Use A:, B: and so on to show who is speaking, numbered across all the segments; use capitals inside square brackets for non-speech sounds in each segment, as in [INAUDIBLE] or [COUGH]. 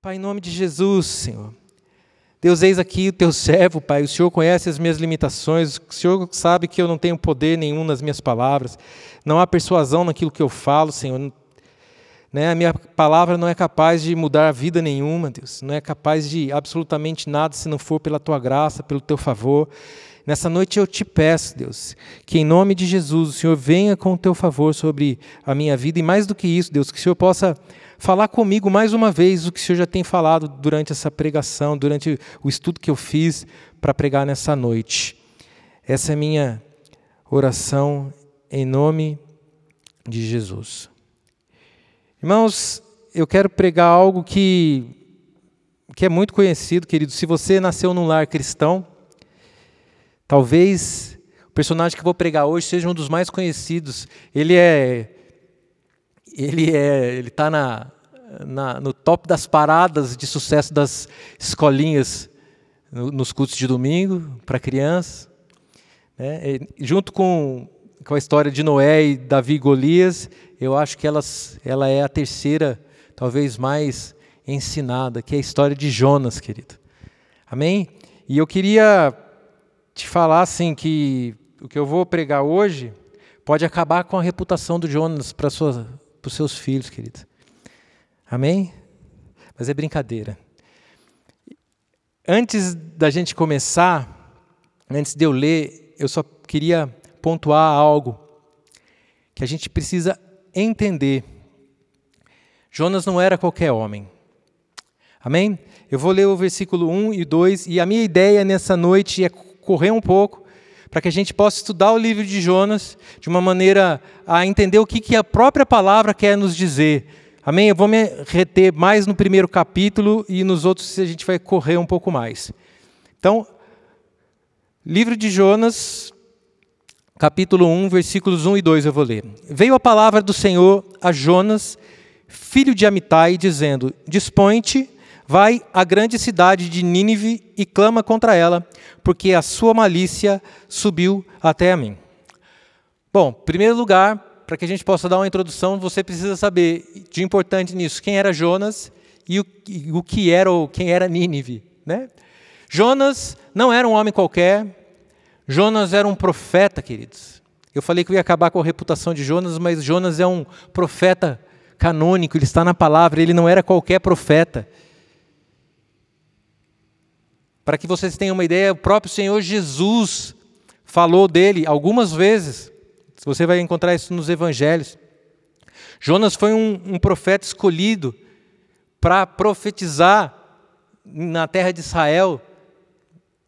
A: Pai, em nome de Jesus, Senhor. Deus, eis aqui o teu servo, Pai. O Senhor conhece as minhas limitações. O Senhor sabe que eu não tenho poder nenhum nas minhas palavras. Não há persuasão naquilo que eu falo, Senhor. Né? A minha palavra não é capaz de mudar a vida nenhuma, Deus. Não é capaz de absolutamente nada se não for pela tua graça, pelo teu favor. Nessa noite eu te peço, Deus, que em nome de Jesus o Senhor venha com o teu favor sobre a minha vida e mais do que isso, Deus, que o Senhor possa falar comigo mais uma vez o que o Senhor já tem falado durante essa pregação, durante o estudo que eu fiz para pregar nessa noite. Essa é minha oração em nome de Jesus. Irmãos, eu quero pregar algo que, que é muito conhecido, querido. Se você nasceu num lar cristão, talvez o personagem que eu vou pregar hoje seja um dos mais conhecidos. Ele é ele é, ele está na, na, no top das paradas de sucesso das escolinhas no, nos cultos de domingo para crianças, né? Junto com, com a história de Noé e Davi e Golias, eu acho que elas, ela é a terceira, talvez mais ensinada, que é a história de Jonas, querido. Amém? E eu queria te falar assim que o que eu vou pregar hoje pode acabar com a reputação do Jonas para os seus filhos, querido. Amém? Mas é brincadeira. Antes da gente começar, antes de eu ler, eu só queria pontuar algo que a gente precisa entender. Jonas não era qualquer homem. Amém? Eu vou ler o versículo 1 e 2 e a minha ideia nessa noite é correr um pouco para que a gente possa estudar o livro de Jonas de uma maneira a entender o que, que a própria palavra quer nos dizer. Amém? Eu vou me reter mais no primeiro capítulo e nos outros a gente vai correr um pouco mais. Então, livro de Jonas, capítulo 1, versículos 1 e 2 eu vou ler. Veio a palavra do Senhor a Jonas, filho de Amitai, dizendo: Dispõe-te Vai à grande cidade de Nínive e clama contra ela, porque a sua malícia subiu até a mim. Bom, em primeiro lugar, para que a gente possa dar uma introdução, você precisa saber de importante nisso quem era Jonas e o, e o que era ou quem era Nínive, né? Jonas não era um homem qualquer. Jonas era um profeta, queridos. Eu falei que eu ia acabar com a reputação de Jonas, mas Jonas é um profeta canônico, ele está na palavra, ele não era qualquer profeta. Para que vocês tenham uma ideia, o próprio Senhor Jesus falou dele algumas vezes. Você vai encontrar isso nos evangelhos. Jonas foi um, um profeta escolhido para profetizar na terra de Israel,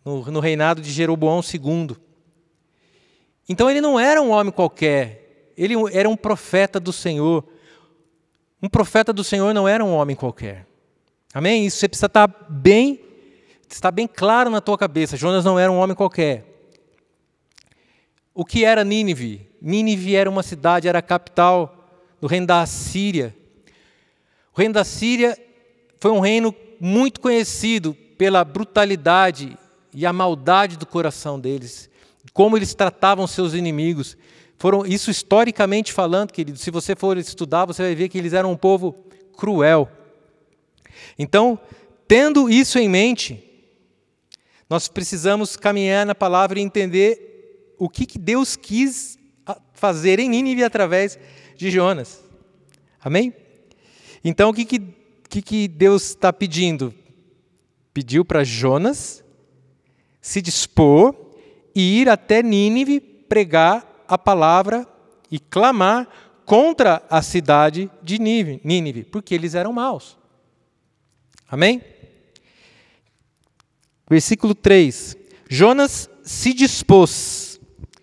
A: no, no reinado de Jeroboão II. Então ele não era um homem qualquer, ele era um profeta do Senhor. Um profeta do Senhor não era um homem qualquer. Amém? Isso você precisa estar bem está bem claro na tua cabeça: Jonas não era um homem qualquer. O que era Nínive? Nínive era uma cidade, era a capital do reino da Assíria. O reino da Síria foi um reino muito conhecido pela brutalidade e a maldade do coração deles, como eles tratavam seus inimigos. Foram isso historicamente falando, querido. Se você for estudar, você vai ver que eles eram um povo cruel. Então, tendo isso em mente, nós precisamos caminhar na palavra e entender o que, que Deus quis fazer em Nínive através de Jonas. Amém? Então, o que, que, que, que Deus está pedindo? Pediu para Jonas se dispor e ir até Nínive pregar a palavra e clamar contra a cidade de Nínive, porque eles eram maus. Amém? Versículo 3: Jonas se dispôs,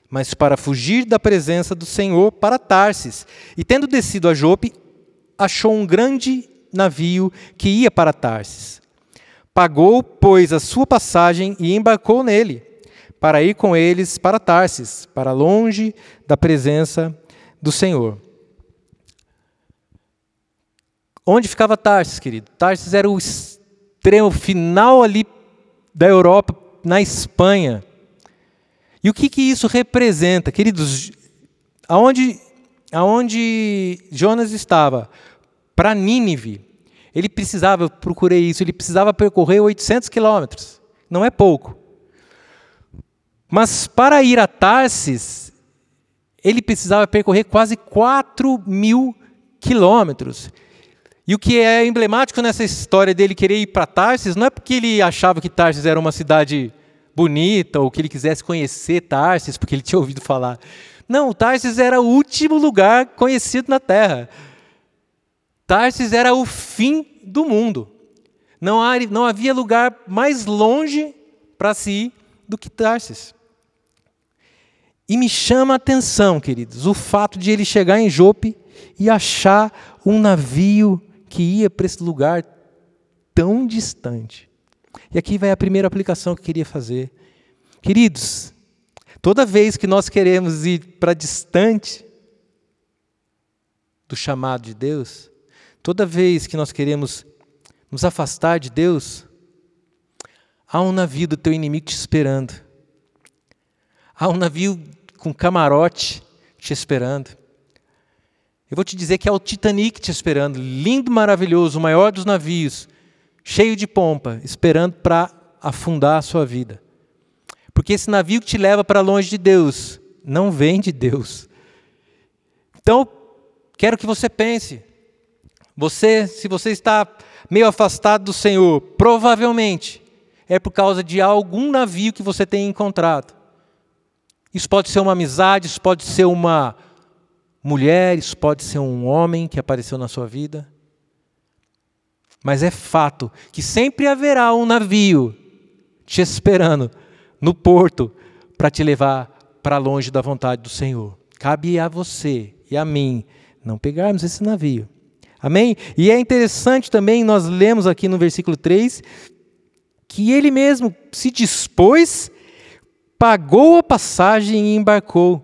A: mas para fugir da presença do Senhor para Tarsis, e tendo descido a Jope, achou um grande navio que ia para Tarsis. Pagou, pois, a sua passagem e embarcou nele, para ir com eles para Tarsis, para longe da presença do Senhor. Onde ficava Tarsis, querido? Tarsis era o extremo final ali da Europa na Espanha. E o que, que isso representa? Queridos, aonde, aonde Jonas estava? Para Nínive. Ele precisava, eu procurei isso, ele precisava percorrer 800 quilômetros. Não é pouco. Mas para ir a Tarsis, ele precisava percorrer quase 4 mil quilômetros. E o que é emblemático nessa história dele querer ir para Tarsis não é porque ele achava que Tarsis era uma cidade bonita ou que ele quisesse conhecer Tarsis, porque ele tinha ouvido falar. Não, Tarsis era o último lugar conhecido na Terra. Tarsis era o fim do mundo. Não, não havia lugar mais longe para se ir do que Tarsis. E me chama a atenção, queridos, o fato de ele chegar em Jope e achar um navio que ia para esse lugar tão distante. E aqui vai a primeira aplicação que eu queria fazer. Queridos, toda vez que nós queremos ir para distante do chamado de Deus, toda vez que nós queremos nos afastar de Deus, há um navio do teu inimigo te esperando. Há um navio com camarote te esperando. Eu vou te dizer que é o Titanic te esperando, lindo, maravilhoso, o maior dos navios, cheio de pompa, esperando para afundar a sua vida. Porque esse navio que te leva para longe de Deus não vem de Deus. Então, quero que você pense. Você, se você está meio afastado do Senhor, provavelmente é por causa de algum navio que você tem encontrado. Isso pode ser uma amizade, isso pode ser uma mulher, isso pode ser um homem que apareceu na sua vida. Mas é fato que sempre haverá um navio te esperando no porto para te levar para longe da vontade do Senhor. Cabe a você e a mim não pegarmos esse navio. Amém? E é interessante também, nós lemos aqui no versículo 3, que ele mesmo se dispôs, pagou a passagem e embarcou.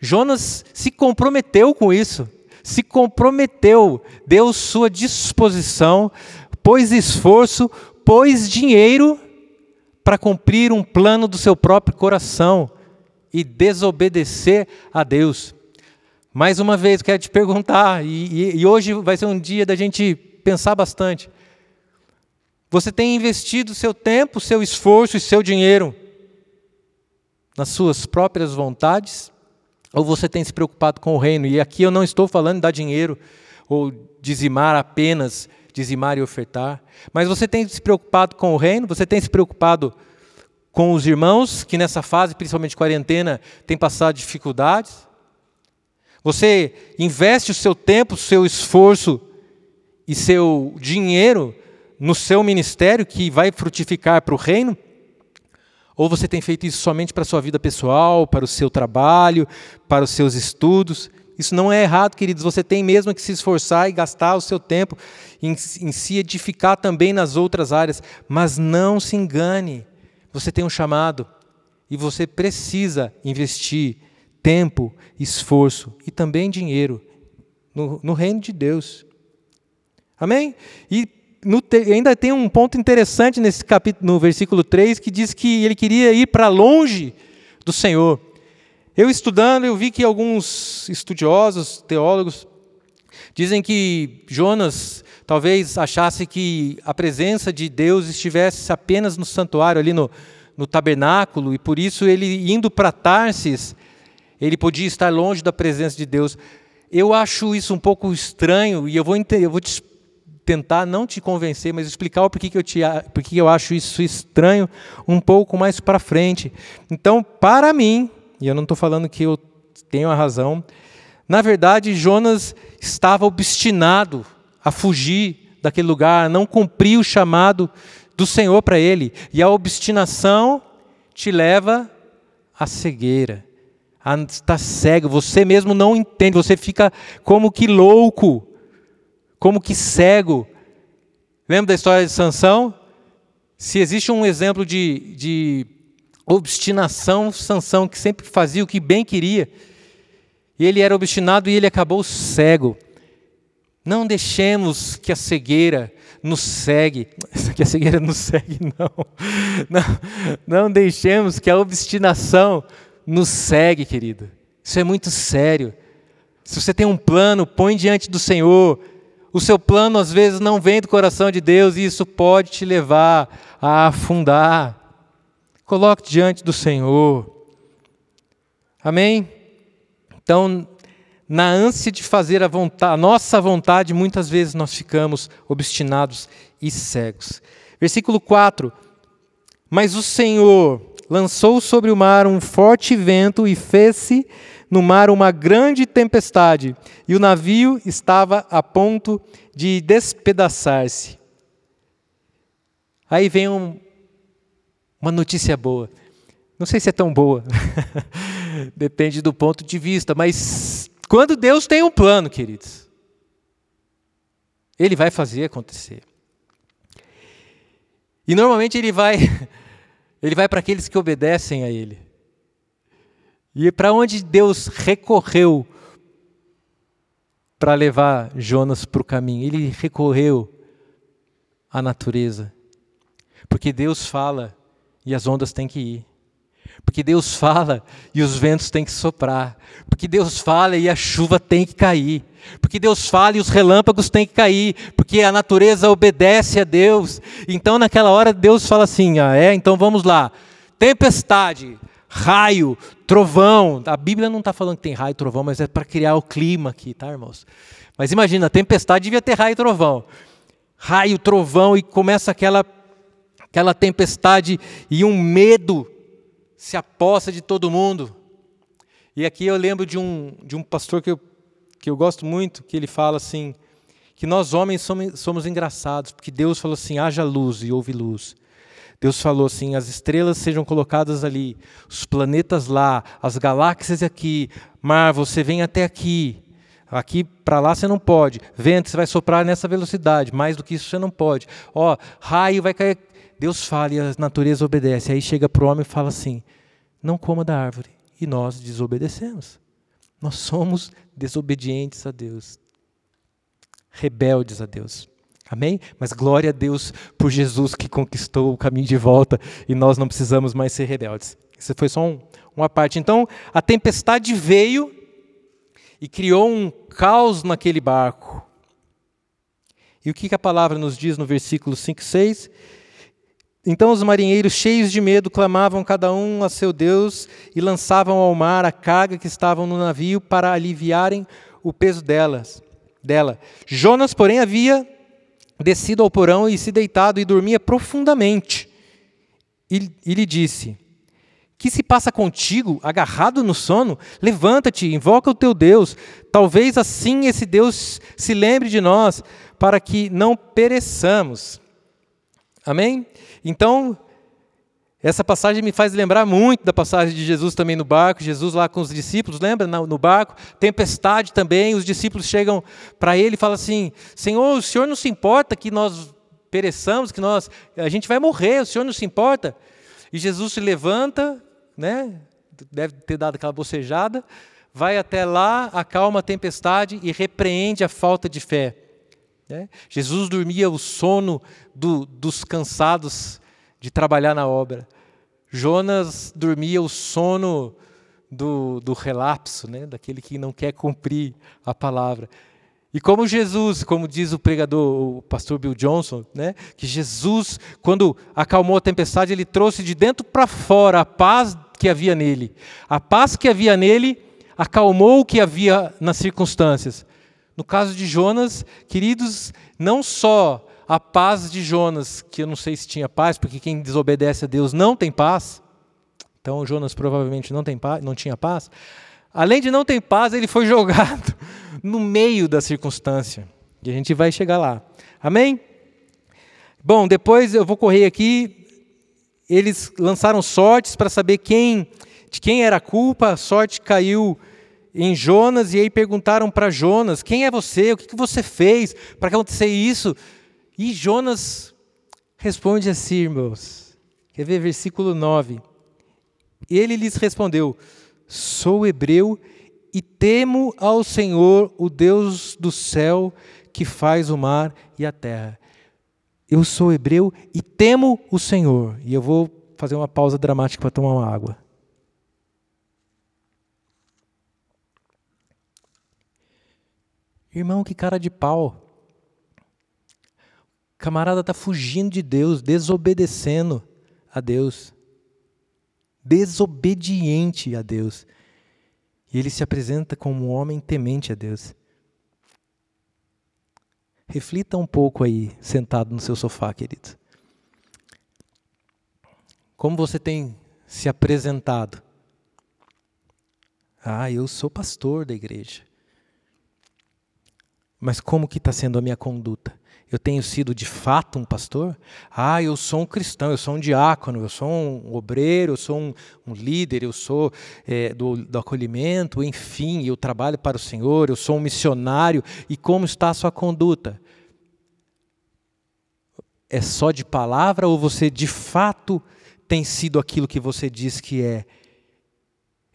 A: Jonas se comprometeu com isso, se comprometeu, deu sua disposição, pôs esforço, pôs dinheiro para cumprir um plano do seu próprio coração e desobedecer a Deus. Mais uma vez, quero te perguntar, e, e, e hoje vai ser um dia da gente pensar bastante. Você tem investido seu tempo, seu esforço e seu dinheiro nas suas próprias vontades? Ou você tem se preocupado com o reino? E aqui eu não estou falando de dar dinheiro ou dizimar apenas, dizimar e ofertar. Mas você tem se preocupado com o reino? Você tem se preocupado com os irmãos que nessa fase, principalmente quarentena, têm passado dificuldades? Você investe o seu tempo, o seu esforço e seu dinheiro no seu ministério que vai frutificar para o reino? Ou você tem feito isso somente para a sua vida pessoal, para o seu trabalho, para os seus estudos? Isso não é errado, queridos. Você tem mesmo que se esforçar e gastar o seu tempo em, em se edificar também nas outras áreas. Mas não se engane. Você tem um chamado e você precisa investir tempo, esforço e também dinheiro no, no reino de Deus. Amém? E ainda tem um ponto interessante nesse capítulo, no versículo 3, que diz que ele queria ir para longe do Senhor. Eu estudando, eu vi que alguns estudiosos, teólogos, dizem que Jonas talvez achasse que a presença de Deus estivesse apenas no santuário, ali no, no tabernáculo, e por isso ele indo para Tarsis, ele podia estar longe da presença de Deus. Eu acho isso um pouco estranho, e eu vou, eu vou te tentar não te convencer, mas explicar o porquê que eu, te, porquê eu acho isso estranho um pouco mais para frente. Então, para mim, e eu não estou falando que eu tenho a razão, na verdade, Jonas estava obstinado a fugir daquele lugar, a não cumprir o chamado do Senhor para ele. E a obstinação te leva à cegueira, a estar cego. Você mesmo não entende, você fica como que louco como que cego. Lembra da história de Sansão? Se existe um exemplo de, de obstinação, Sansão que sempre fazia o que bem queria, e ele era obstinado e ele acabou cego. Não deixemos que a cegueira nos segue, [LAUGHS] que a cegueira nos segue, não. não. Não deixemos que a obstinação nos segue, querido. Isso é muito sério. Se você tem um plano, põe diante do Senhor, o seu plano às vezes não vem do coração de Deus e isso pode te levar a afundar. Coloque diante do Senhor. Amém? Então, na ânsia de fazer a, vontade, a nossa vontade, muitas vezes nós ficamos obstinados e cegos. Versículo 4: Mas o Senhor lançou sobre o mar um forte vento e fez-se no mar uma grande tempestade, e o navio estava a ponto de despedaçar-se. Aí vem um, uma notícia boa. Não sei se é tão boa, [LAUGHS] depende do ponto de vista, mas quando Deus tem um plano, queridos, Ele vai fazer acontecer. E normalmente Ele vai, [LAUGHS] Ele vai para aqueles que obedecem a Ele. E para onde Deus recorreu para levar Jonas para o caminho? Ele recorreu à natureza. Porque Deus fala e as ondas têm que ir. Porque Deus fala e os ventos têm que soprar. Porque Deus fala e a chuva tem que cair. Porque Deus fala e os relâmpagos têm que cair. Porque a natureza obedece a Deus. Então, naquela hora, Deus fala assim: ah, é, então vamos lá. Tempestade, raio, trovão. A Bíblia não está falando que tem raio e trovão, mas é para criar o clima aqui, tá, irmãos? Mas imagina, a tempestade devia ter raio e trovão. Raio, trovão, e começa aquela, aquela tempestade e um medo se aposta de todo mundo. E aqui eu lembro de um, de um pastor que eu, que eu gosto muito, que ele fala assim, que nós homens somos, somos engraçados, porque Deus falou assim, haja luz e houve luz. Deus falou assim: as estrelas sejam colocadas ali, os planetas lá, as galáxias aqui, mar, você vem até aqui. Aqui para lá você não pode. Vento, você vai soprar nessa velocidade. Mais do que isso você não pode. Ó, raio vai cair. Deus fala e a natureza obedece. Aí chega para o homem e fala assim: não coma da árvore. E nós desobedecemos. Nós somos desobedientes a Deus, rebeldes a Deus. Amém? Mas glória a Deus por Jesus que conquistou o caminho de volta e nós não precisamos mais ser rebeldes. Isso foi só um, uma parte. Então, a tempestade veio e criou um caos naquele barco. E o que a palavra nos diz no versículo 5 e 6? Então os marinheiros, cheios de medo, clamavam cada um a seu Deus e lançavam ao mar a carga que estavam no navio para aliviarem o peso delas, dela. Jonas, porém, havia descido ao porão e se deitado e dormia profundamente. E, e lhe disse: Que se passa contigo, agarrado no sono? Levanta-te, invoca o teu Deus. Talvez assim esse Deus se lembre de nós, para que não pereçamos. Amém? Então, essa passagem me faz lembrar muito da passagem de Jesus também no barco, Jesus lá com os discípulos, lembra? No barco, tempestade também, os discípulos chegam para ele e falam assim: Senhor, o Senhor não se importa que nós pereçamos, que nós, a gente vai morrer, o Senhor não se importa? E Jesus se levanta, né? deve ter dado aquela bocejada, vai até lá, acalma a tempestade e repreende a falta de fé. Né? Jesus dormia o sono do, dos cansados de trabalhar na obra. Jonas dormia o sono do, do relapso, né? daquele que não quer cumprir a palavra. E como Jesus, como diz o pregador, o pastor Bill Johnson, né, que Jesus, quando acalmou a tempestade, ele trouxe de dentro para fora a paz que havia nele. A paz que havia nele acalmou o que havia nas circunstâncias. No caso de Jonas, queridos, não só a paz de Jonas, que eu não sei se tinha paz, porque quem desobedece a Deus não tem paz. Então Jonas provavelmente não, tem paz, não tinha paz. Além de não ter paz, ele foi [LAUGHS] jogado no meio da circunstância. E a gente vai chegar lá. Amém? Bom, depois eu vou correr aqui. Eles lançaram sortes para saber quem de quem era a culpa. A sorte caiu em Jonas e aí perguntaram para Jonas: quem é você? O que você fez para acontecer isso? E Jonas responde assim, irmãos. Quer ver versículo 9? Ele lhes respondeu: Sou hebreu e temo ao Senhor, o Deus do céu, que faz o mar e a terra. Eu sou hebreu e temo o Senhor. E eu vou fazer uma pausa dramática para tomar uma água. Irmão, que cara de pau. Camarada está fugindo de Deus, desobedecendo a Deus. Desobediente a Deus. E ele se apresenta como um homem temente a Deus. Reflita um pouco aí, sentado no seu sofá, querido. Como você tem se apresentado? Ah, eu sou pastor da igreja. Mas como que está sendo a minha conduta? Eu tenho sido de fato um pastor? Ah, eu sou um cristão, eu sou um diácono, eu sou um obreiro, eu sou um, um líder, eu sou é, do, do acolhimento, enfim, eu trabalho para o Senhor, eu sou um missionário. E como está a sua conduta? É só de palavra ou você de fato tem sido aquilo que você diz que é?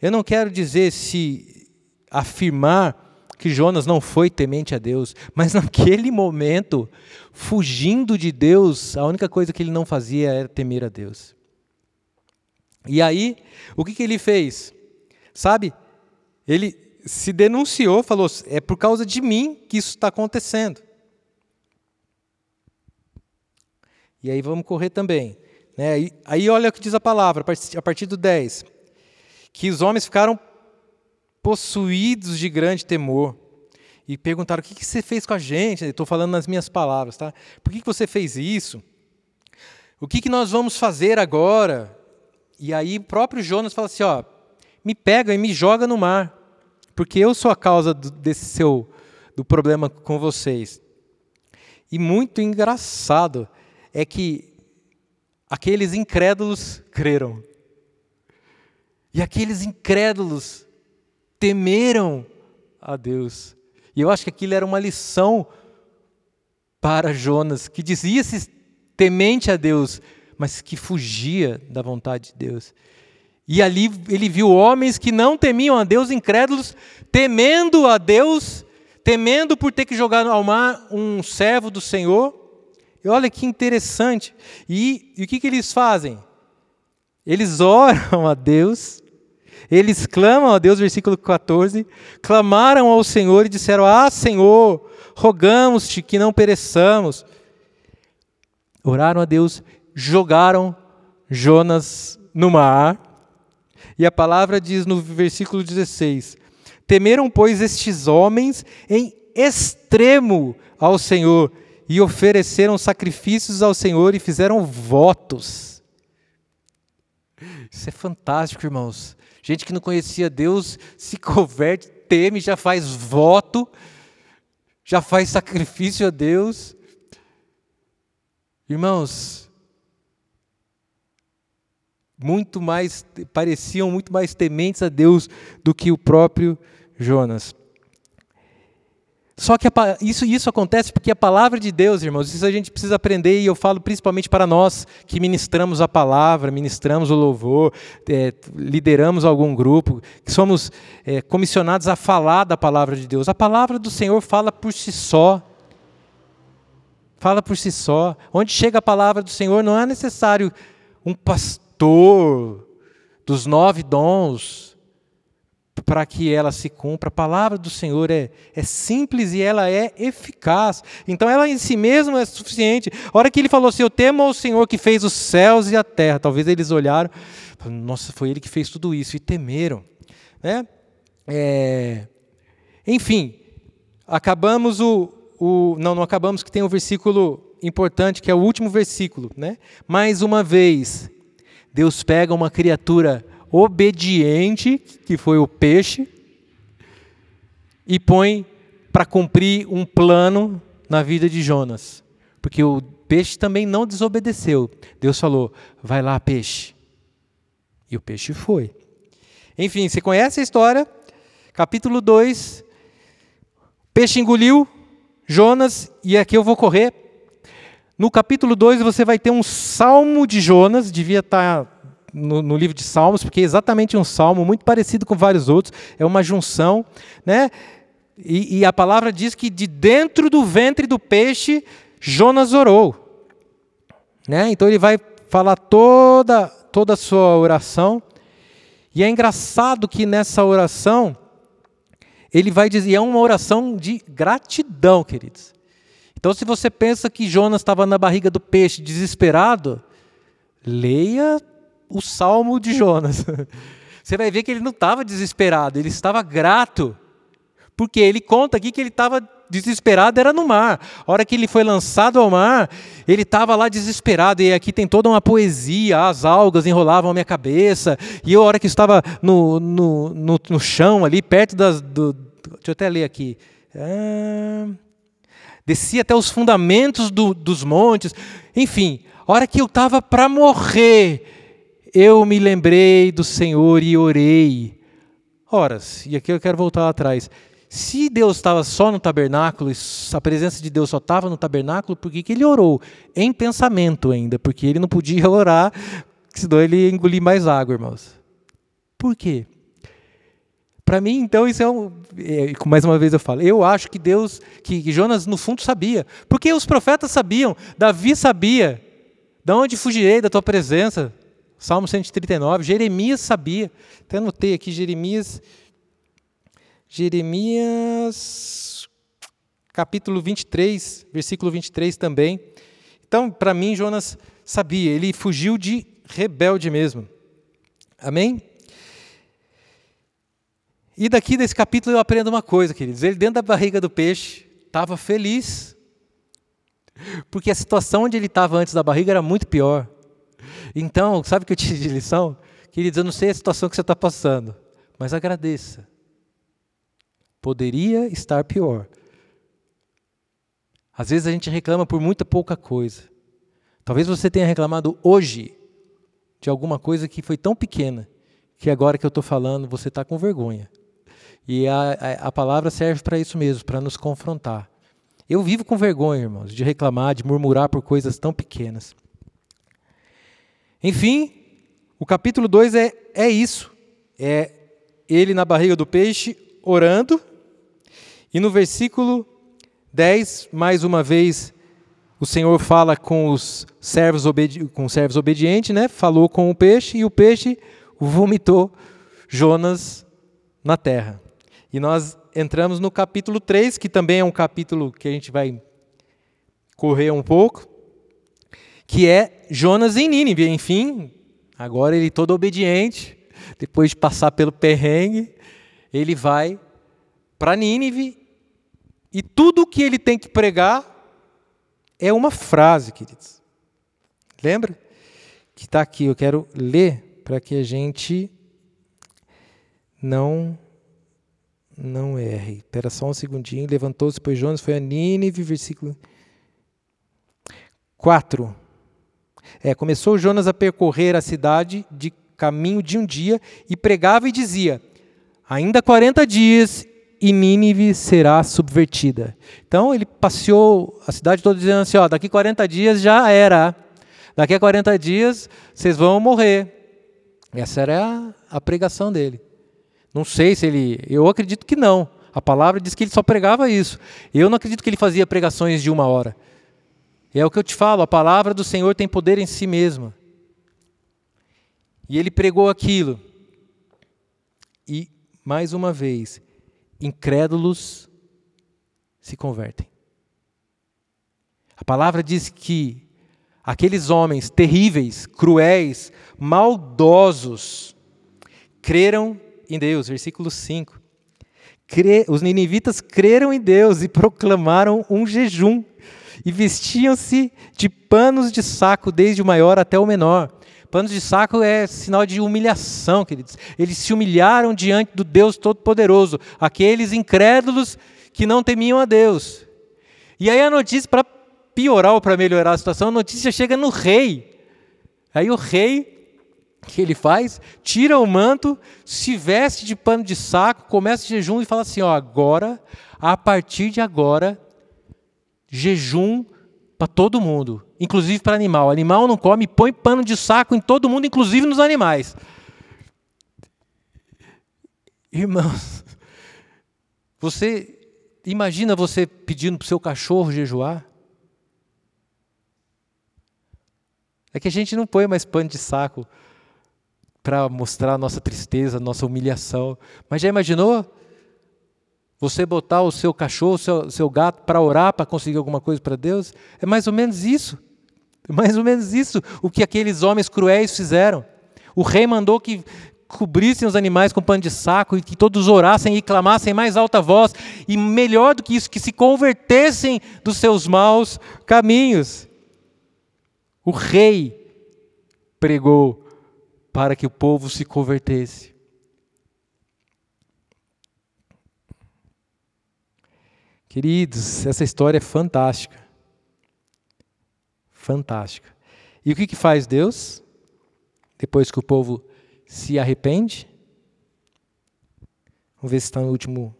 A: Eu não quero dizer se afirmar que Jonas não foi temente a Deus, mas naquele momento, fugindo de Deus, a única coisa que ele não fazia era temer a Deus. E aí, o que, que ele fez? Sabe? Ele se denunciou, falou: é por causa de mim que isso está acontecendo. E aí vamos correr também. Né? Aí olha o que diz a palavra, a partir do 10. Que os homens ficaram possuídos de grande temor. E perguntaram: o que, você fez com a gente? Estou falando nas minhas palavras, tá? Por que, que você fez isso? O que, que nós vamos fazer agora? E aí o próprio Jonas fala assim: ó, me pega e me joga no mar, porque eu sou a causa do, desse seu do problema com vocês. E muito engraçado é que aqueles incrédulos creram. E aqueles incrédulos temeram a Deus. E eu acho que aquilo era uma lição para Jonas, que dizia-se temente a Deus, mas que fugia da vontade de Deus. E ali ele viu homens que não temiam a Deus, incrédulos, temendo a Deus, temendo por ter que jogar ao mar um servo do Senhor. E olha que interessante. E, e o que, que eles fazem? Eles [LAUGHS] oram a Deus eles clamam a Deus, versículo 14, clamaram ao Senhor e disseram: Ah, Senhor, rogamos-te que não pereçamos. Oraram a Deus, jogaram Jonas no mar. E a palavra diz no versículo 16: Temeram, pois, estes homens em extremo ao Senhor e ofereceram sacrifícios ao Senhor e fizeram votos. Isso é fantástico, irmãos. Gente que não conhecia Deus se converte, teme, já faz voto, já faz sacrifício a Deus. Irmãos, muito mais pareciam muito mais tementes a Deus do que o próprio Jonas. Só que a, isso, isso acontece porque a palavra de Deus, irmãos, isso a gente precisa aprender, e eu falo principalmente para nós que ministramos a palavra, ministramos o louvor, é, lideramos algum grupo, que somos é, comissionados a falar da palavra de Deus. A palavra do Senhor fala por si só. Fala por si só. Onde chega a palavra do Senhor, não é necessário um pastor dos nove dons para que ela se cumpra. A palavra do Senhor é, é simples e ela é eficaz. Então ela em si mesma é suficiente. A hora que ele falou assim: Eu temo ao Senhor que fez os céus e a terra. Talvez eles olharam, nossa, foi ele que fez tudo isso, e temeram. Né? É, enfim, acabamos o, o. Não, não acabamos, que tem um versículo importante, que é o último versículo. Né? Mais uma vez, Deus pega uma criatura obediente, que foi o peixe, e põe para cumprir um plano na vida de Jonas. Porque o peixe também não desobedeceu. Deus falou: vai lá, peixe. E o peixe foi. Enfim, você conhece a história? Capítulo 2. Peixe engoliu Jonas, e aqui eu vou correr. No capítulo 2 você vai ter um salmo de Jonas, devia estar tá no, no, livro de Salmos, porque é exatamente um salmo muito parecido com vários outros, é uma junção, né? E, e a palavra diz que de dentro do ventre do peixe Jonas orou, né? Então ele vai falar toda toda a sua oração. E é engraçado que nessa oração ele vai dizer, é uma oração de gratidão, queridos. Então, se você pensa que Jonas estava na barriga do peixe desesperado, leia o Salmo de Jonas. [LAUGHS] Você vai ver que ele não estava desesperado, ele estava grato. Porque ele conta aqui que ele estava desesperado, era no mar. A hora que ele foi lançado ao mar, ele estava lá desesperado. E aqui tem toda uma poesia: as algas enrolavam a minha cabeça. E a hora que estava no, no, no, no chão, ali, perto das. Do, deixa eu até ler aqui. Ah, descia até os fundamentos do, dos montes. Enfim, a hora que eu estava para morrer, eu me lembrei do Senhor e orei. Horas, e aqui eu quero voltar atrás. Se Deus estava só no tabernáculo, a presença de Deus só estava no tabernáculo, por que, que ele orou? Em pensamento ainda, porque ele não podia [LAUGHS] orar, senão ele ia engolir mais água, irmãos. Por quê? Para mim, então, isso é um. É, mais uma vez eu falo, eu acho que Deus, que, que Jonas no fundo sabia. Porque os profetas sabiam, Davi sabia. De onde fugirei da tua presença? Salmo 139, Jeremias sabia. Até anotei aqui Jeremias. Jeremias, capítulo 23, versículo 23 também. Então, para mim, Jonas sabia, ele fugiu de rebelde mesmo. Amém? E daqui desse capítulo eu aprendo uma coisa, queridos. Ele, dentro da barriga do peixe, estava feliz. Porque a situação onde ele estava antes da barriga era muito pior. Então, sabe o que eu tive de lição? Queridos, eu não sei a situação que você está passando, mas agradeça. Poderia estar pior. Às vezes a gente reclama por muita pouca coisa. Talvez você tenha reclamado hoje de alguma coisa que foi tão pequena que agora que eu estou falando você está com vergonha. E a, a, a palavra serve para isso mesmo, para nos confrontar. Eu vivo com vergonha, irmãos, de reclamar, de murmurar por coisas tão pequenas. Enfim, o capítulo 2 é, é isso. É ele na barriga do peixe orando. E no versículo 10, mais uma vez, o Senhor fala com os servos, obedi com os servos obedientes, né? falou com o peixe e o peixe vomitou Jonas na terra. E nós entramos no capítulo 3, que também é um capítulo que a gente vai correr um pouco que é Jonas em Nínive. Enfim, agora ele todo obediente, depois de passar pelo perrengue, ele vai para Nínive e tudo que ele tem que pregar é uma frase, queridos. Lembra? Que está aqui, eu quero ler para que a gente não não erre. Espera só um segundinho. Levantou-se, pois Jonas foi a Nínive, versículo 4. É, começou Jonas a percorrer a cidade de caminho de um dia e pregava e dizia: Ainda 40 dias e Nínive será subvertida. Então ele passeou a cidade toda dizendo assim: ó, daqui 40 dias já era. Daqui a 40 dias vocês vão morrer. Essa era a, a pregação dele. Não sei se ele. Eu acredito que não. A palavra diz que ele só pregava isso. Eu não acredito que ele fazia pregações de uma hora. É o que eu te falo, a palavra do Senhor tem poder em si mesma. E ele pregou aquilo. E, mais uma vez, incrédulos se convertem. A palavra diz que aqueles homens terríveis, cruéis, maldosos, creram em Deus. Versículo 5. Os ninivitas creram em Deus e proclamaram um jejum e vestiam-se de panos de saco, desde o maior até o menor. Panos de saco é sinal de humilhação, queridos. Eles se humilharam diante do Deus Todo-Poderoso, aqueles incrédulos que não temiam a Deus. E aí a notícia, para piorar ou para melhorar a situação, a notícia chega no rei. Aí o rei, o que ele faz? Tira o manto, se veste de pano de saco, começa o jejum e fala assim: ó, agora, a partir de agora, jejum para todo mundo, inclusive para animal. Animal não come, põe pano de saco em todo mundo, inclusive nos animais. Irmãos, você imagina você pedindo para o seu cachorro jejuar? É que a gente não põe mais pano de saco para mostrar a nossa tristeza, a nossa humilhação. Mas já imaginou? Você botar o seu cachorro, o seu, seu gato para orar, para conseguir alguma coisa para Deus? É mais ou menos isso. É mais ou menos isso o que aqueles homens cruéis fizeram. O rei mandou que cobrissem os animais com pano de saco e que todos orassem e clamassem em mais alta voz. E melhor do que isso, que se convertessem dos seus maus caminhos. O rei pregou para que o povo se convertesse. Queridos, essa história é fantástica. Fantástica. E o que, que faz Deus? Depois que o povo se arrepende? Vamos ver se está no último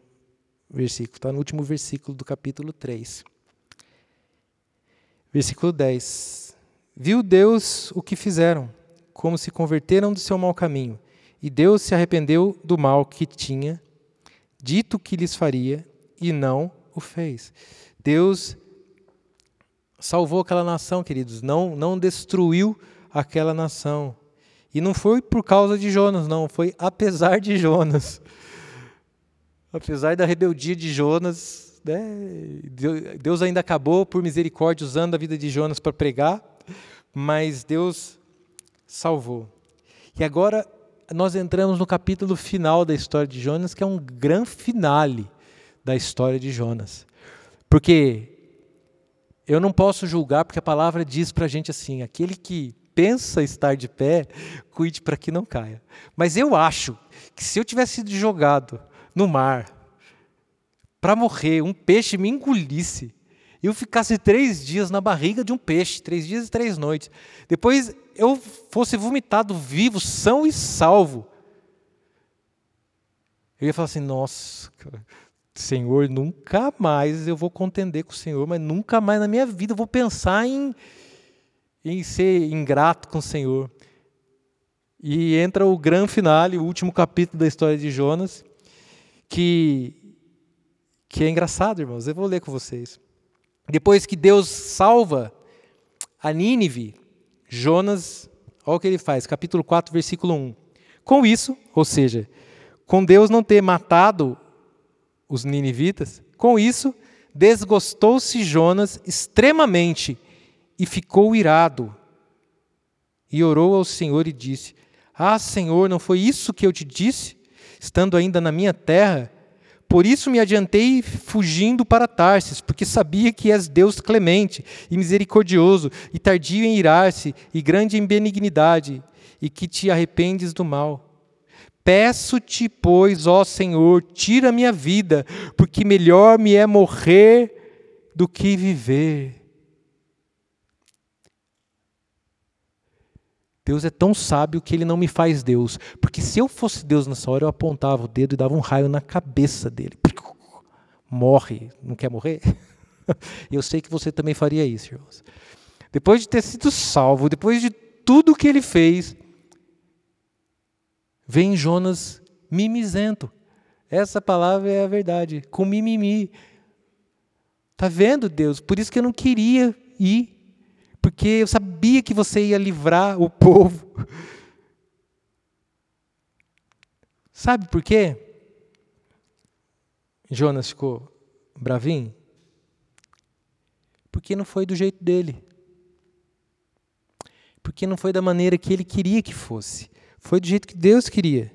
A: versículo. Está no último versículo do capítulo 3. Versículo 10. Viu Deus o que fizeram, como se converteram do seu mau caminho, e Deus se arrependeu do mal que tinha dito que lhes faria, e não o fez. Deus salvou aquela nação, queridos, não, não destruiu aquela nação. E não foi por causa de Jonas, não, foi apesar de Jonas. Apesar da rebeldia de Jonas, né, Deus ainda acabou, por misericórdia, usando a vida de Jonas para pregar, mas Deus salvou. E agora nós entramos no capítulo final da história de Jonas, que é um grande finale da história de Jonas. Porque eu não posso julgar, porque a palavra diz para a gente assim: aquele que pensa estar de pé, cuide para que não caia. Mas eu acho que se eu tivesse sido jogado no mar para morrer, um peixe me engolisse, eu ficasse três dias na barriga de um peixe, três dias e três noites, depois eu fosse vomitado vivo, são e salvo, eu ia falar assim: nossa, cara Senhor, nunca mais eu vou contender com o Senhor, mas nunca mais na minha vida eu vou pensar em, em ser ingrato com o Senhor. E entra o grande finale, o último capítulo da história de Jonas, que, que é engraçado, irmãos. Eu vou ler com vocês. Depois que Deus salva a Nínive, Jonas, olha o que ele faz, capítulo 4, versículo 1. Com isso, ou seja, com Deus não ter matado os ninivitas. Com isso, desgostou-se Jonas extremamente e ficou irado. E orou ao Senhor e disse: Ah, Senhor, não foi isso que eu te disse, estando ainda na minha terra? Por isso me adiantei fugindo para Tarsis, porque sabia que és Deus clemente e misericordioso, e tardio em irar-se, e grande em benignidade, e que te arrependes do mal. Peço-te, pois, ó Senhor, tira minha vida, porque melhor me é morrer do que viver. Deus é tão sábio que ele não me faz Deus. Porque se eu fosse Deus nessa hora, eu apontava o dedo e dava um raio na cabeça dele. [LAUGHS] Morre. Não quer morrer? [LAUGHS] Eu sei que você também faria isso, irmãos. Depois de ter sido salvo, depois de tudo que ele fez, Vem Jonas mimizento. Essa palavra é a verdade, com mimimi. Tá vendo, Deus? Por isso que eu não queria ir, porque eu sabia que você ia livrar o povo. Sabe por quê? Jonas ficou bravinho? Porque não foi do jeito dele. Porque não foi da maneira que ele queria que fosse. Foi do jeito que Deus queria.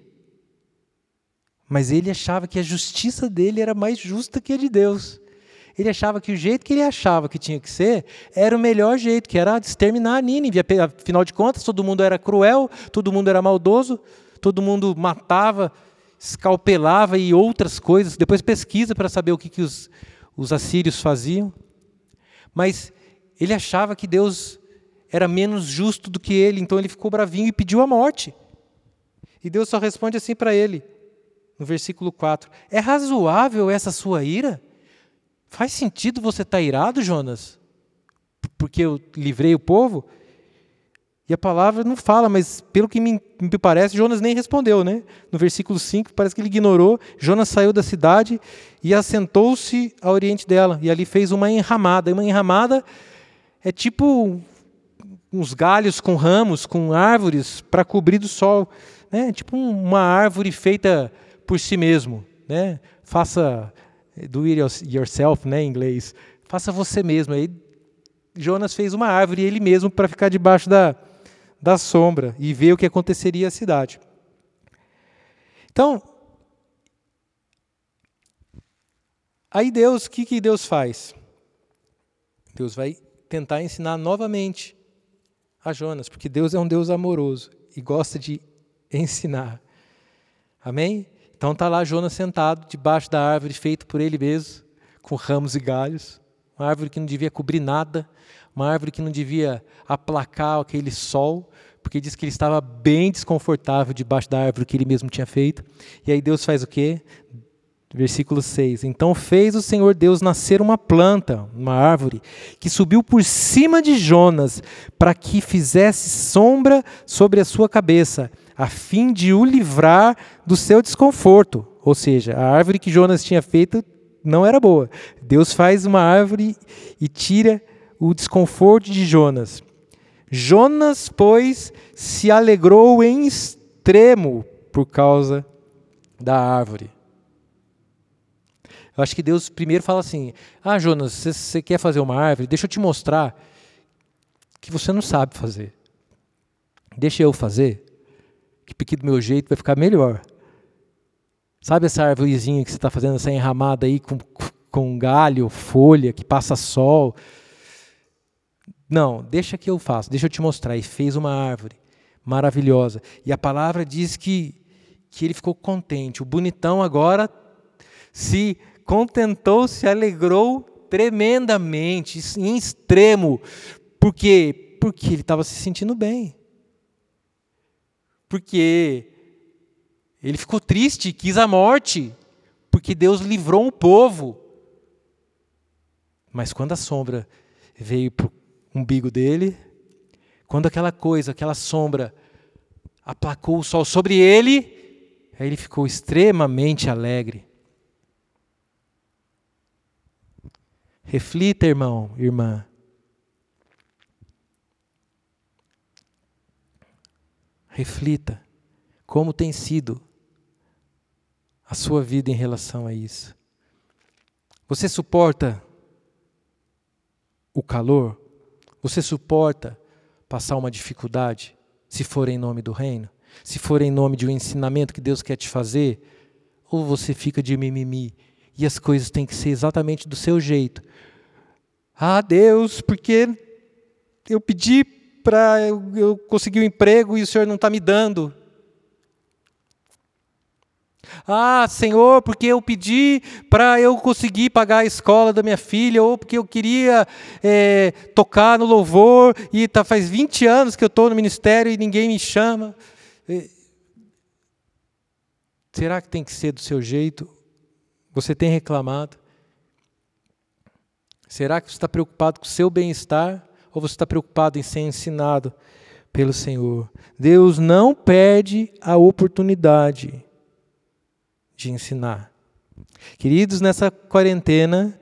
A: Mas ele achava que a justiça dele era mais justa que a de Deus. Ele achava que o jeito que ele achava que tinha que ser era o melhor jeito, que era exterminar a Nínive. Afinal de contas, todo mundo era cruel, todo mundo era maldoso, todo mundo matava, escalpelava e outras coisas. Depois pesquisa para saber o que, que os, os assírios faziam. Mas ele achava que Deus era menos justo do que ele, então ele ficou bravinho e pediu a morte. E Deus só responde assim para ele, no versículo 4: É razoável essa sua ira? Faz sentido você estar tá irado, Jonas? Porque eu livrei o povo? E a palavra não fala, mas pelo que me, parece, Jonas nem respondeu, né? No versículo 5, parece que ele ignorou. Jonas saiu da cidade e assentou-se a oriente dela. E ali fez uma enramada. E uma enramada é tipo uns galhos com ramos, com árvores, para cobrir do sol né? tipo uma árvore feita por si mesmo. Né? Faça do it yourself, né, em inglês. Faça você mesmo. Aí Jonas fez uma árvore ele mesmo para ficar debaixo da, da sombra e ver o que aconteceria à cidade. Então, aí Deus, o que, que Deus faz? Deus vai tentar ensinar novamente a Jonas, porque Deus é um Deus amoroso e gosta de ensinar. Amém? Então está lá Jonas sentado debaixo da árvore feita por ele mesmo, com ramos e galhos, uma árvore que não devia cobrir nada, uma árvore que não devia aplacar aquele sol, porque diz que ele estava bem desconfortável debaixo da árvore que ele mesmo tinha feito. E aí Deus faz o quê? Versículo 6. Então fez o Senhor Deus nascer uma planta, uma árvore, que subiu por cima de Jonas, para que fizesse sombra sobre a sua cabeça, a fim de o livrar do seu desconforto. Ou seja, a árvore que Jonas tinha feito não era boa. Deus faz uma árvore e tira o desconforto de Jonas. Jonas, pois, se alegrou em extremo por causa da árvore. Eu acho que Deus primeiro fala assim: Ah, Jonas, você, quer fazer uma árvore? Deixa eu te mostrar que você não sabe fazer. Deixa eu fazer, que porque do meu jeito vai ficar melhor. Sabe essa árvorezinha que você está fazendo, essa enramada aí com, com galho, folha, que passa sol? Não, deixa que eu faço, deixa eu te mostrar. E fez uma árvore maravilhosa. E a palavra diz que, que ele ficou contente. O bonitão agora se contentou, se alegrou tremendamente, em extremo. Por quê? Porque ele estava se sentindo bem. Porque ele ficou triste, quis a morte, porque Deus livrou o povo. Mas quando a sombra veio para o umbigo dele, quando aquela coisa, aquela sombra aplacou o sol sobre ele, aí ele ficou extremamente alegre. Reflita, irmão, irmã. Reflita como tem sido a sua vida em relação a isso. Você suporta o calor? Você suporta passar uma dificuldade, se for em nome do reino? Se for em nome de um ensinamento que Deus quer te fazer? Ou você fica de mimimi e as coisas têm que ser exatamente do seu jeito. Ah, Deus, porque eu pedi para eu, conseguir um emprego e o Senhor não está me dando. Ah, Senhor, porque eu pedi para eu conseguir pagar a escola da minha filha, ou porque eu queria é, tocar no louvor, e tá, faz 20 anos que eu estou no ministério e ninguém me chama. Será que tem que ser do seu jeito? Você tem reclamado? Será que você está preocupado com o seu bem-estar ou você está preocupado em ser ensinado pelo Senhor? Deus não perde a oportunidade de ensinar. Queridos, nessa quarentena,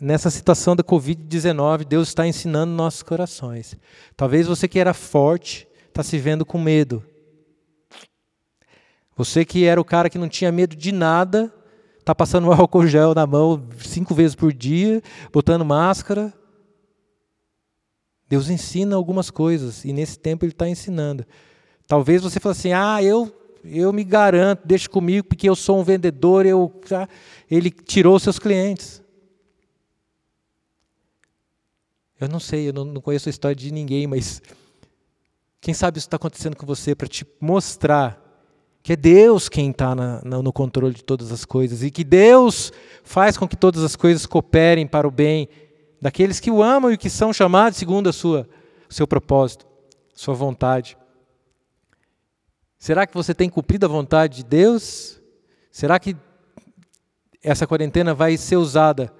A: nessa situação da Covid-19, Deus está ensinando nossos corações. Talvez você que era forte está se vendo com medo. Você que era o cara que não tinha medo de nada, está passando [LAUGHS] álcool gel na mão cinco vezes por dia, botando máscara. Deus ensina algumas coisas e nesse tempo Ele está ensinando. Talvez você fale assim: ah, eu, eu me garanto, deixa comigo porque eu sou um vendedor. Eu, ele tirou seus clientes. Eu não sei, eu não, não conheço a história de ninguém, mas quem sabe isso está acontecendo com você para te mostrar que é Deus quem está no controle de todas as coisas e que Deus faz com que todas as coisas cooperem para o bem daqueles que o amam e que são chamados segundo a sua, seu propósito, sua vontade. Será que você tem cumprido a vontade de Deus? Será que essa quarentena vai ser usada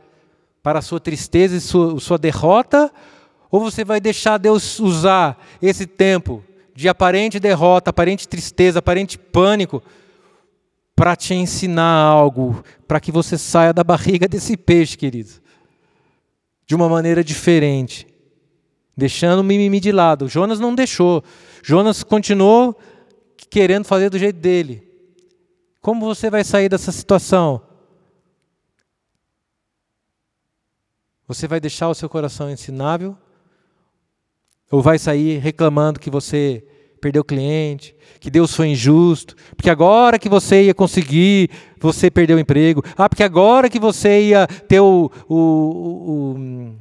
A: para a sua tristeza e sua, sua derrota? Ou você vai deixar Deus usar esse tempo de aparente derrota, aparente tristeza, aparente pânico, para te ensinar algo, para que você saia da barriga [LAUGHS] desse peixe, querido de uma maneira diferente, deixando o mimimi de lado. Jonas não deixou. Jonas continuou querendo fazer do jeito dele. Como você vai sair dessa situação? Você vai deixar o seu coração ensinável? Ou vai sair reclamando que você perdeu cliente, que Deus foi injusto, porque agora que você ia conseguir, você perdeu o emprego. Ah, porque agora que você ia ter o, o, o, o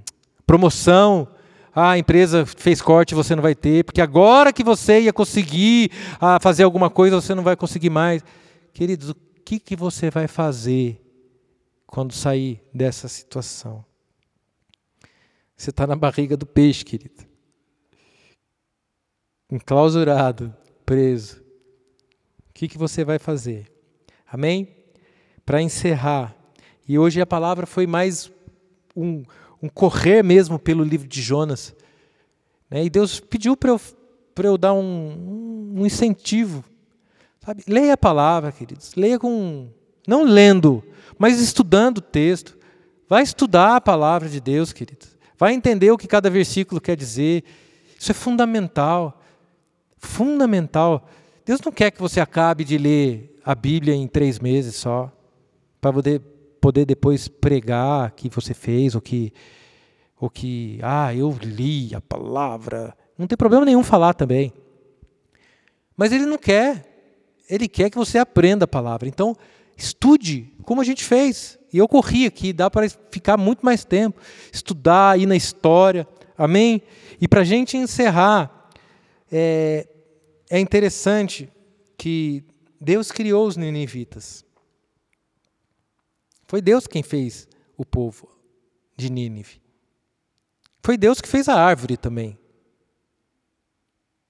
A: promoção, a empresa fez corte, você não vai ter, porque agora que você ia conseguir ah, fazer alguma coisa, você não vai conseguir mais. Queridos, o que, que você vai fazer quando sair dessa situação? Você está na barriga do peixe, querido. Enclausurado, preso. O que, que você vai fazer? Amém? Para encerrar, e hoje a palavra foi mais um, um correr mesmo pelo livro de Jonas. Né? E Deus pediu para eu, eu dar um, um incentivo. Sabe? Leia a palavra, queridos. Leia com. Não lendo, mas estudando o texto. Vai estudar a palavra de Deus, queridos. Vai entender o que cada versículo quer dizer. Isso é fundamental. Fundamental. Deus não quer que você acabe de ler a Bíblia em três meses só, para poder poder depois pregar que você fez, ou que, ou que, ah, eu li a palavra. Não tem problema nenhum falar também. Mas ele não quer. Ele quer que você aprenda a palavra. Então, estude, como a gente fez. E eu corri aqui, dá para ficar muito mais tempo, estudar, ir na história. Amém? E para a gente encerrar, é, é interessante que Deus criou os ninivitas. Foi Deus quem fez o povo de Nínive. Foi Deus que fez a árvore também,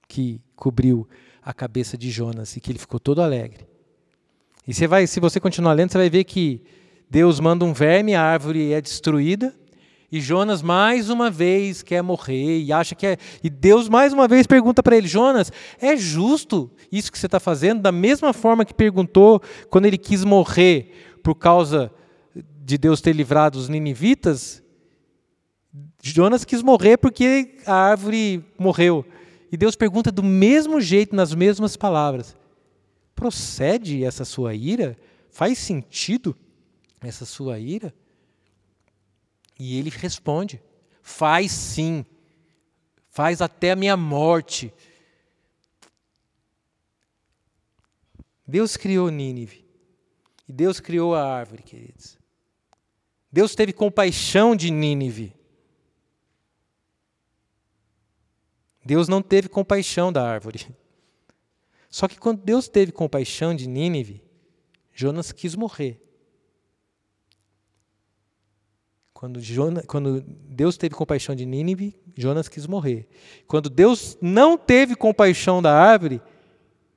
A: que cobriu a cabeça de Jonas e que ele ficou todo alegre. E você vai, se você continuar lendo, você vai ver que Deus manda um verme, a árvore é destruída, e Jonas mais uma vez quer morrer e acha que é. E Deus mais uma vez pergunta para ele: Jonas, é justo isso que você está fazendo? Da mesma forma que perguntou quando ele quis morrer por causa de Deus ter livrado os ninivitas, Jonas quis morrer porque a árvore morreu. E Deus pergunta do mesmo jeito, nas mesmas palavras: procede essa sua ira? Faz sentido essa sua ira? E ele responde: faz sim, faz até a minha morte. Deus criou Nínive. E Deus criou a árvore, queridos. Deus teve compaixão de Nínive. Deus não teve compaixão da árvore. Só que quando Deus teve compaixão de Nínive, Jonas quis morrer. Quando, Jonas, quando Deus teve compaixão de Nínive, Jonas quis morrer. Quando Deus não teve compaixão da árvore,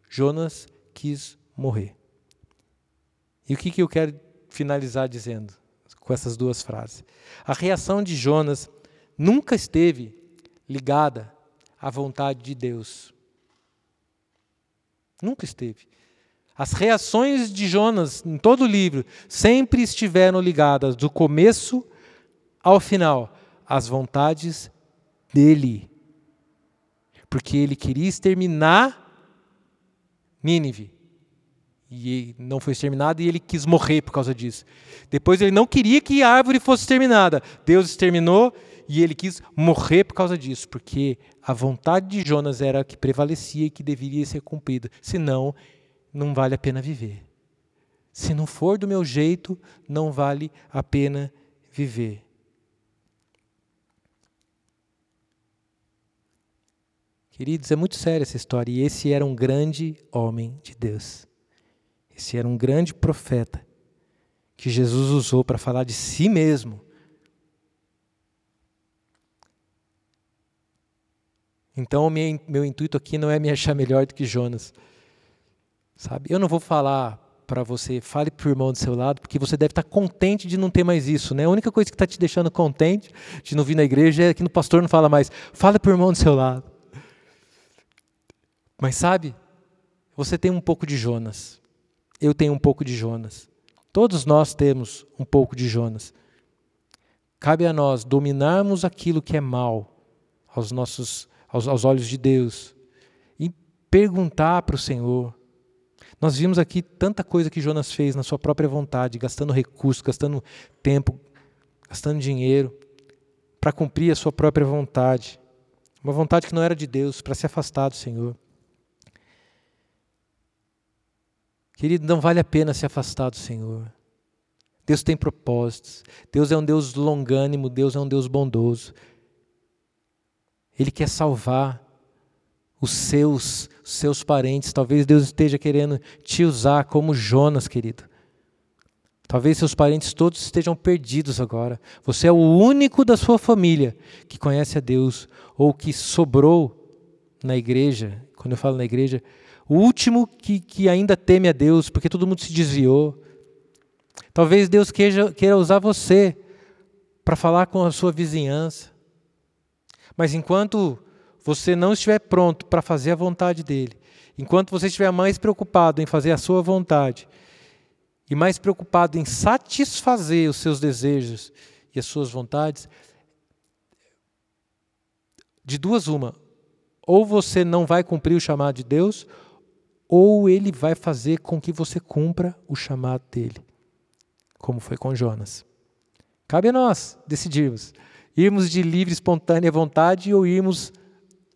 A: Jonas quis morrer. E o que, que eu quero finalizar dizendo? com essas duas frases. A reação de Jonas nunca esteve ligada à vontade de Deus. Nunca esteve. As reações de Jonas em todo o livro sempre estiveram ligadas do começo ao final às vontades dele. Porque ele queria exterminar Nínive e não foi exterminado e ele quis morrer por causa disso. Depois ele não queria que a árvore fosse exterminada. Deus exterminou e ele quis morrer por causa disso, porque a vontade de Jonas era a que prevalecia e que deveria ser cumprida. Senão, não vale a pena viver. Se não for do meu jeito, não vale a pena viver. Queridos, é muito séria essa história. E esse era um grande homem de Deus. Esse era um grande profeta que Jesus usou para falar de si mesmo. Então, o meu, meu intuito aqui não é me achar melhor do que Jonas. Sabe? Eu não vou falar para você, fale para o irmão do seu lado, porque você deve estar contente de não ter mais isso. Né? A única coisa que está te deixando contente de não vir na igreja é que no pastor não fala mais. Fale para o irmão do seu lado. Mas sabe, você tem um pouco de Jonas eu tenho um pouco de Jonas. Todos nós temos um pouco de Jonas. Cabe a nós dominarmos aquilo que é mal aos nossos aos, aos olhos de Deus e perguntar para o Senhor. Nós vimos aqui tanta coisa que Jonas fez na sua própria vontade, gastando recursos, gastando tempo, gastando dinheiro. para cumprir a sua própria vontade, uma vontade que não era de Deus, para se afastar do Senhor. Querido, não vale a pena se afastar do Senhor. Deus tem propósitos. Deus é um Deus longânimo, Deus é um Deus bondoso. Ele quer salvar os seus, os seus parentes. Talvez Deus esteja querendo te usar como Jonas, querido. Talvez seus parentes todos estejam perdidos agora. Você é o único da sua família que conhece a Deus ou que sobrou na igreja. Quando eu falo na igreja, o último que, que ainda teme a Deus, porque todo mundo se desviou. Talvez Deus queira, queira usar você para falar com a sua vizinhança. Mas enquanto você não estiver pronto para fazer a vontade dele, enquanto você estiver mais preocupado em fazer a sua vontade e mais preocupado em satisfazer os seus desejos e as suas vontades, de duas uma, ou você não vai cumprir o chamado de Deus, ou ele vai fazer com que você cumpra o chamado dele, como foi com Jonas. Cabe a nós decidirmos: irmos de livre, espontânea vontade ou irmos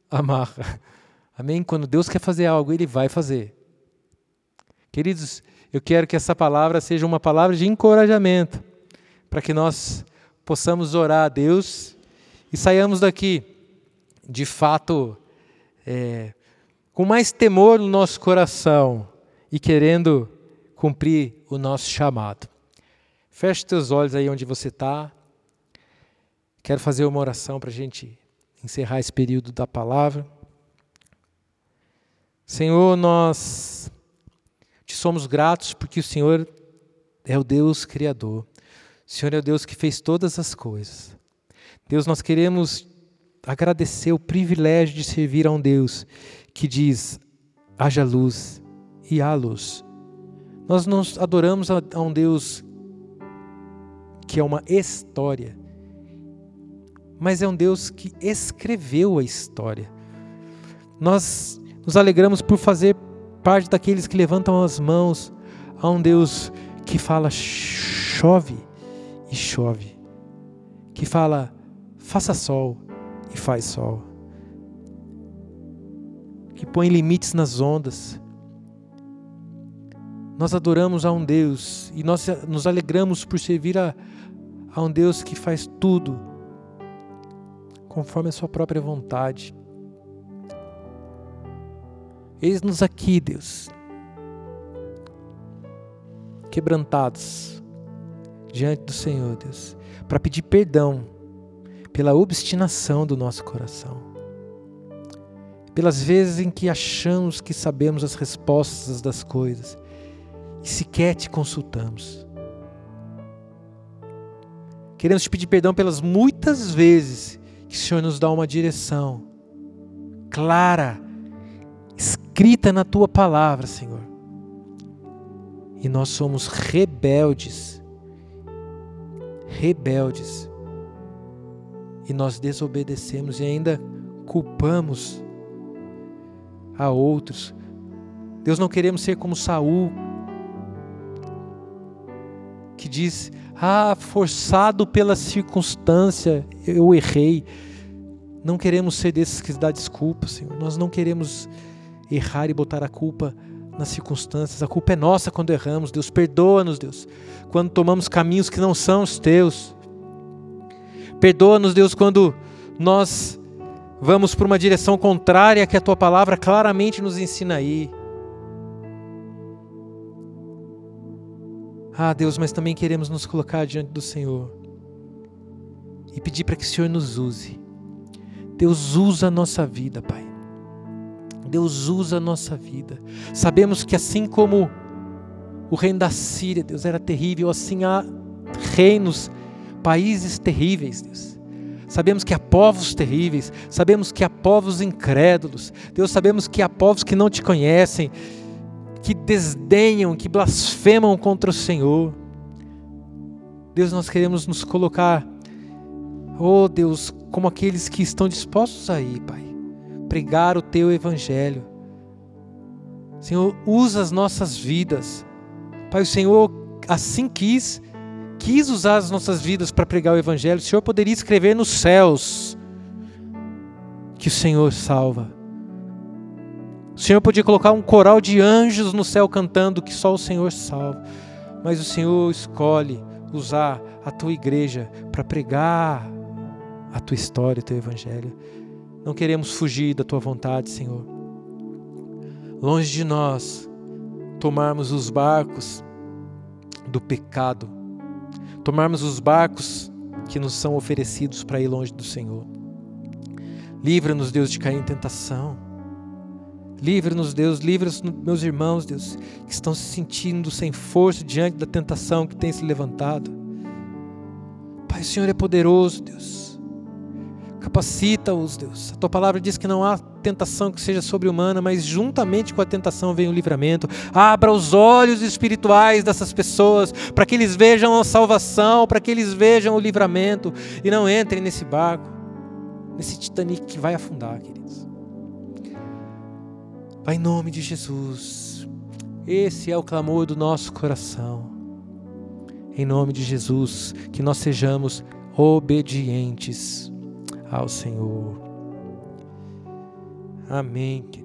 A: amarra. Amém? Quando Deus quer fazer algo, Ele vai fazer. Queridos, eu quero que essa palavra seja uma palavra de encorajamento, para que nós possamos orar a Deus e saiamos daqui, de fato, é, com mais temor no nosso coração e querendo cumprir o nosso chamado. Feche teus olhos aí onde você está. Quero fazer uma oração para a gente encerrar esse período da palavra. Senhor, nós te somos gratos porque o Senhor é o Deus Criador. O Senhor é o Deus que fez todas as coisas. Deus, nós queremos agradecer o privilégio de servir a um Deus que diz: haja luz e há luz. Nós não adoramos a um Deus que é uma história, mas é um Deus que escreveu a história. Nós nos alegramos por fazer parte daqueles que levantam as mãos a um Deus que fala chove e chove, que fala faça sol e faz sol que põe limites nas ondas. Nós adoramos a um Deus e nós nos alegramos por servir a, a um Deus que faz tudo conforme a sua própria vontade. Eis-nos aqui, Deus, quebrantados diante do Senhor, Deus, para pedir perdão pela obstinação do nosso coração pelas vezes em que achamos que sabemos as respostas das coisas e sequer te consultamos. Queremos te pedir perdão pelas muitas vezes que o Senhor nos dá uma direção clara, escrita na tua palavra, Senhor. E nós somos rebeldes, rebeldes, e nós desobedecemos e ainda culpamos a outros. Deus não queremos ser como Saul, que diz: "Ah, forçado pela circunstância, eu errei". Não queremos ser desses que dá desculpa, Senhor. Nós não queremos errar e botar a culpa nas circunstâncias. A culpa é nossa quando erramos. Deus perdoa-nos, Deus, quando tomamos caminhos que não são os teus. Perdoa-nos, Deus, quando nós vamos para uma direção contrária que a tua palavra claramente nos ensina aí. Ah, Deus, mas também queremos nos colocar diante do Senhor e pedir para que o Senhor nos use. Deus usa a nossa vida, Pai. Deus usa a nossa vida. Sabemos que assim como o reino da Síria, Deus, era terrível, assim há reinos, países terríveis, Deus. Sabemos que há povos terríveis, sabemos que há povos incrédulos. Deus, sabemos que há povos que não te conhecem, que desdenham, que blasfemam contra o Senhor. Deus, nós queremos nos colocar, oh Deus, como aqueles que estão dispostos a ir, Pai, pregar o teu evangelho. Senhor, usa as nossas vidas. Pai, o Senhor assim quis quis usar as nossas vidas para pregar o Evangelho, o Senhor poderia escrever nos céus que o Senhor salva. O Senhor podia colocar um coral de anjos no céu cantando que só o Senhor salva. Mas o Senhor escolhe usar a tua igreja para pregar a tua história, o teu evangelho. Não queremos fugir da tua vontade, Senhor. Longe de nós tomarmos os barcos do pecado, tomarmos os barcos que nos são oferecidos para ir longe do Senhor. Livra-nos, Deus, de cair em tentação. Livra-nos, Deus, livra-nos, meus irmãos, Deus, que estão se sentindo sem força diante da tentação que tem se levantado. Pai, o Senhor é poderoso, Deus. Capacita-os, Deus. A tua palavra diz que não há tentação que seja sobre-humana, mas juntamente com a tentação vem o livramento. Abra os olhos espirituais dessas pessoas para que eles vejam a salvação, para que eles vejam o livramento e não entrem nesse barco, nesse Titanic que vai afundar, queridos. Pai, em nome de Jesus, esse é o clamor do nosso coração. Em nome de Jesus, que nós sejamos obedientes ao Senhor. Amém.